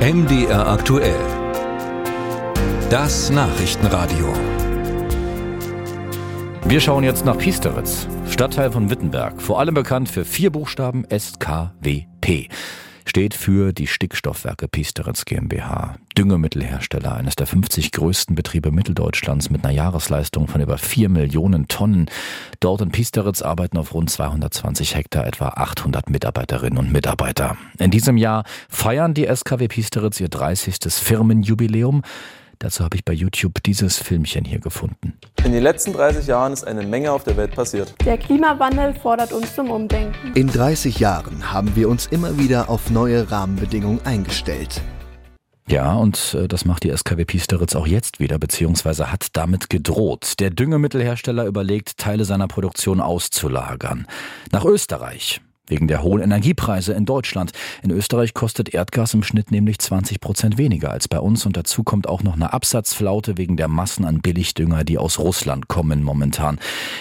MDR aktuell. Das Nachrichtenradio. Wir schauen jetzt nach Piesteritz, Stadtteil von Wittenberg, vor allem bekannt für vier Buchstaben SKWP steht für die Stickstoffwerke Piesteritz GmbH, Düngemittelhersteller, eines der 50 größten Betriebe Mitteldeutschlands mit einer Jahresleistung von über 4 Millionen Tonnen. Dort in Piesteritz arbeiten auf rund 220 Hektar etwa 800 Mitarbeiterinnen und Mitarbeiter. In diesem Jahr feiern die SKW Piesteritz ihr 30. Firmenjubiläum. Dazu habe ich bei YouTube dieses Filmchen hier gefunden. In den letzten 30 Jahren ist eine Menge auf der Welt passiert. Der Klimawandel fordert uns zum Umdenken. In 30 Jahren haben wir uns immer wieder auf neue Rahmenbedingungen eingestellt. Ja, und äh, das macht die SKW Piesteritz auch jetzt wieder, beziehungsweise hat damit gedroht. Der Düngemittelhersteller überlegt, Teile seiner Produktion auszulagern. Nach Österreich wegen der hohen Energiepreise in Deutschland. In Österreich kostet Erdgas im Schnitt nämlich 20 Prozent weniger als bei uns und dazu kommt auch noch eine Absatzflaute wegen der Massen an Billigdünger, die aus Russland kommen momentan.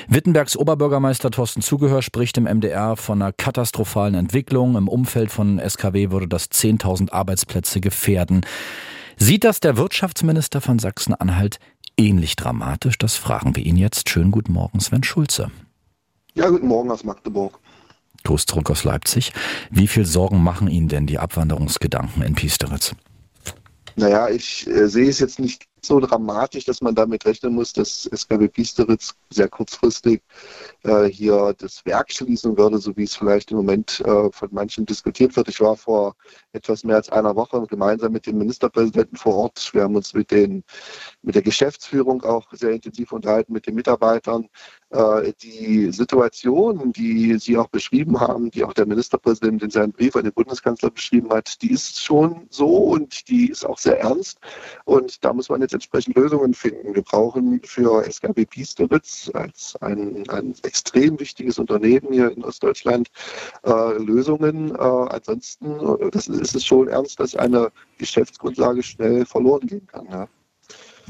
Wittenbergs Oberbürgermeister Thorsten Zugehör spricht im MDR von einer katastrophalen Entwicklung. Im Umfeld von SKW würde das 10.000 Arbeitsplätze gefährden. Sieht das der Wirtschaftsminister von Sachsen-Anhalt ähnlich dramatisch? Das fragen wir ihn jetzt. Schönen guten Morgen, Sven Schulze. Ja, guten Morgen aus Magdeburg. Gruß zurück aus Leipzig. Wie viel Sorgen machen Ihnen denn die Abwanderungsgedanken in Piesteritz? Naja, ich äh, sehe es jetzt nicht so dramatisch, dass man damit rechnen muss, dass SKW Piesteritz sehr kurzfristig äh, hier das Werk schließen würde, so wie es vielleicht im Moment äh, von manchen diskutiert wird. Ich war vor etwas mehr als einer Woche gemeinsam mit dem Ministerpräsidenten vor Ort. Wir haben uns mit, den, mit der Geschäftsführung auch sehr intensiv unterhalten, mit den Mitarbeitern. Äh, die Situation, die Sie auch beschrieben haben, die auch der Ministerpräsident in seinem Brief an den Bundeskanzler beschrieben hat, die ist schon so und die ist auch sehr ernst. Und da muss man jetzt entsprechend Lösungen finden. Wir brauchen für SKB Piesteritz als ein, ein extrem wichtiges Unternehmen hier in Ostdeutschland äh, Lösungen. Äh, ansonsten äh, das ist es schon ernst, dass eine Geschäftsgrundlage schnell verloren gehen kann. Ja.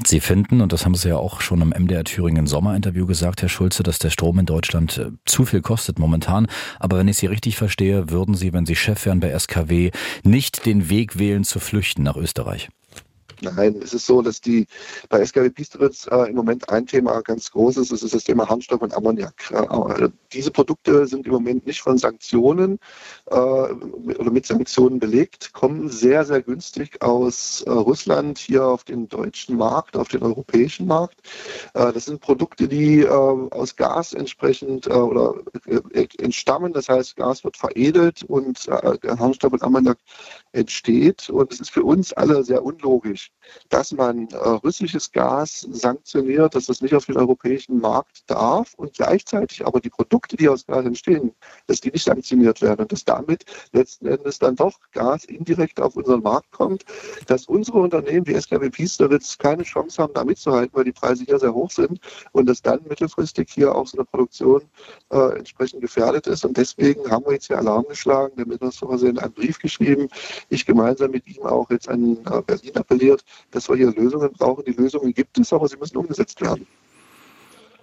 Sie finden, und das haben Sie ja auch schon im MDR Thüringen Sommerinterview gesagt, Herr Schulze, dass der Strom in Deutschland äh, zu viel kostet momentan. Aber wenn ich Sie richtig verstehe, würden Sie, wenn Sie Chef wären bei SKW, nicht den Weg wählen zu flüchten nach Österreich. Nein, es ist so, dass die bei SKW Piesteritz äh, im Moment ein Thema ganz groß ist, das ist das Thema Harnstoff und Ammoniak. Äh, diese Produkte sind im Moment nicht von Sanktionen äh, oder mit Sanktionen belegt, kommen sehr, sehr günstig aus äh, Russland hier auf den deutschen Markt, auf den europäischen Markt. Äh, das sind Produkte, die äh, aus Gas entsprechend oder entstammen, das heißt, Gas wird veredelt und Harnstoff und Ammoniak entsteht und es ist für uns alle sehr unlogisch dass man äh, russisches Gas sanktioniert, dass das nicht auf den europäischen Markt darf und gleichzeitig aber die Produkte, die aus Gas entstehen, dass die nicht sanktioniert werden und dass damit letzten Endes dann doch Gas indirekt auf unseren Markt kommt, dass unsere Unternehmen wie SKW Piesteritz keine Chance haben, da mitzuhalten, weil die Preise hier sehr hoch sind und dass dann mittelfristig hier auch so eine Produktion äh, entsprechend gefährdet ist. Und deswegen haben wir jetzt hier Alarm geschlagen, der Ministerpräsident einen Brief geschrieben, ich gemeinsam mit ihm auch jetzt an äh, Berlin appelliert, wird, dass wir hier Lösungen brauchen. Die Lösungen gibt es, aber sie müssen umgesetzt werden.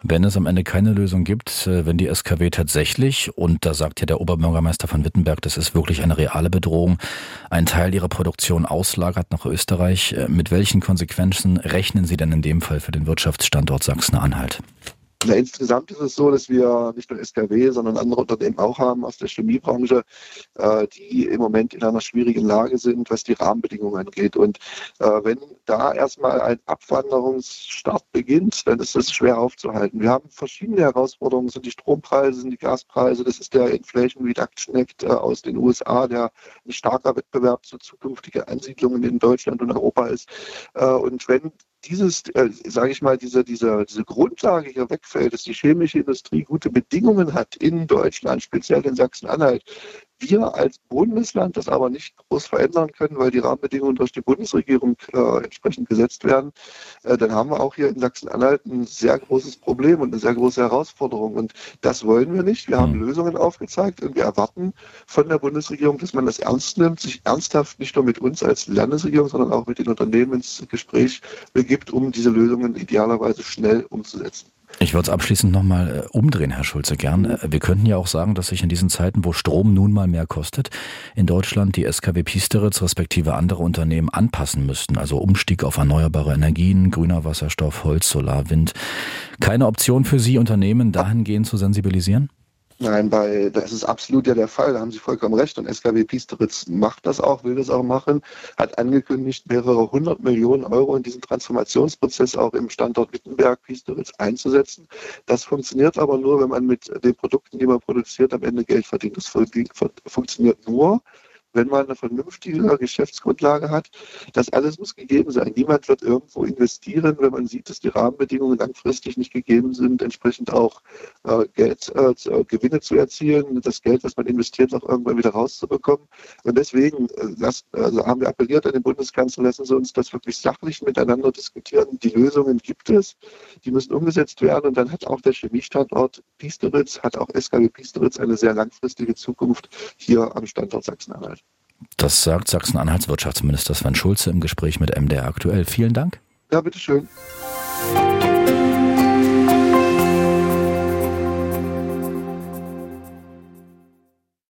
Wenn es am Ende keine Lösung gibt, äh, wenn die SKW tatsächlich, und da sagt ja der Oberbürgermeister von Wittenberg, das ist wirklich eine reale Bedrohung, einen Teil ihrer Produktion auslagert nach Österreich, äh, mit welchen Konsequenzen rechnen Sie denn in dem Fall für den Wirtschaftsstandort Sachsen-Anhalt? Na, insgesamt ist es so, dass wir nicht nur SKW, sondern andere Unternehmen auch haben aus der Chemiebranche, äh, die im Moment in einer schwierigen Lage sind, was die Rahmenbedingungen angeht. Und äh, wenn da erstmal ein Abwanderungsstart beginnt, dann ist das schwer aufzuhalten. Wir haben verschiedene Herausforderungen, sind die Strompreise, sind die Gaspreise, das ist der Inflation Reduction Act äh, aus den USA, der ein starker Wettbewerb zu zukünftigen Ansiedlungen in Deutschland und Europa ist. Äh, und wenn dieses, äh, sage ich mal, diese, diese, diese Grundlage hier wegfällt, dass die chemische Industrie gute Bedingungen hat in Deutschland, speziell in Sachsen-Anhalt, wir als Bundesland das aber nicht groß verändern können, weil die Rahmenbedingungen durch die Bundesregierung äh, entsprechend gesetzt werden, äh, dann haben wir auch hier in Sachsen-Anhalt ein sehr großes Problem und eine sehr große Herausforderung. Und das wollen wir nicht. Wir haben hm. Lösungen aufgezeigt und wir erwarten von der Bundesregierung, dass man das ernst nimmt, sich ernsthaft nicht nur mit uns als Landesregierung, sondern auch mit den Unternehmen ins Gespräch begibt, um diese Lösungen idealerweise schnell umzusetzen. Ich würde es abschließend nochmal äh, umdrehen, Herr Schulze, gern. Äh, wir könnten ja auch sagen, dass sich in diesen Zeiten, wo Strom nun mal mehr kostet, in Deutschland die SKW Piesteritz respektive andere Unternehmen anpassen müssten. Also Umstieg auf erneuerbare Energien, grüner Wasserstoff, Holz, Solar, Wind. Keine Option für Sie, Unternehmen dahingehend zu sensibilisieren? Nein, bei, das ist absolut ja der Fall, da haben Sie vollkommen recht. Und SKW Piesteritz macht das auch, will das auch machen, hat angekündigt, mehrere hundert Millionen Euro in diesen Transformationsprozess auch im Standort Wittenberg Piesteritz einzusetzen. Das funktioniert aber nur, wenn man mit den Produkten, die man produziert, am Ende Geld verdient. Das funktioniert nur, wenn man eine vernünftige Geschäftsgrundlage hat. Das alles muss gegeben sein. Niemand wird irgendwo investieren, wenn man sieht, dass die Rahmenbedingungen langfristig nicht gegeben sind, entsprechend auch äh, Geld, äh, äh Gewinne zu erzielen, das Geld, was man investiert, auch irgendwann wieder rauszubekommen. Und deswegen äh, lassen, also haben wir appelliert an den Bundeskanzler, lassen Sie uns das wirklich sachlich miteinander diskutieren. Die Lösungen gibt es, die müssen umgesetzt werden. Und dann hat auch der Chemiestandort Piesteritz, hat auch SKW Piesteritz eine sehr langfristige Zukunft hier am Standort Sachsen-Anhalt. Das sagt Sachsen-Anhalts Wirtschaftsminister Sven Schulze im Gespräch mit MDR aktuell. Vielen Dank. Ja, bitteschön.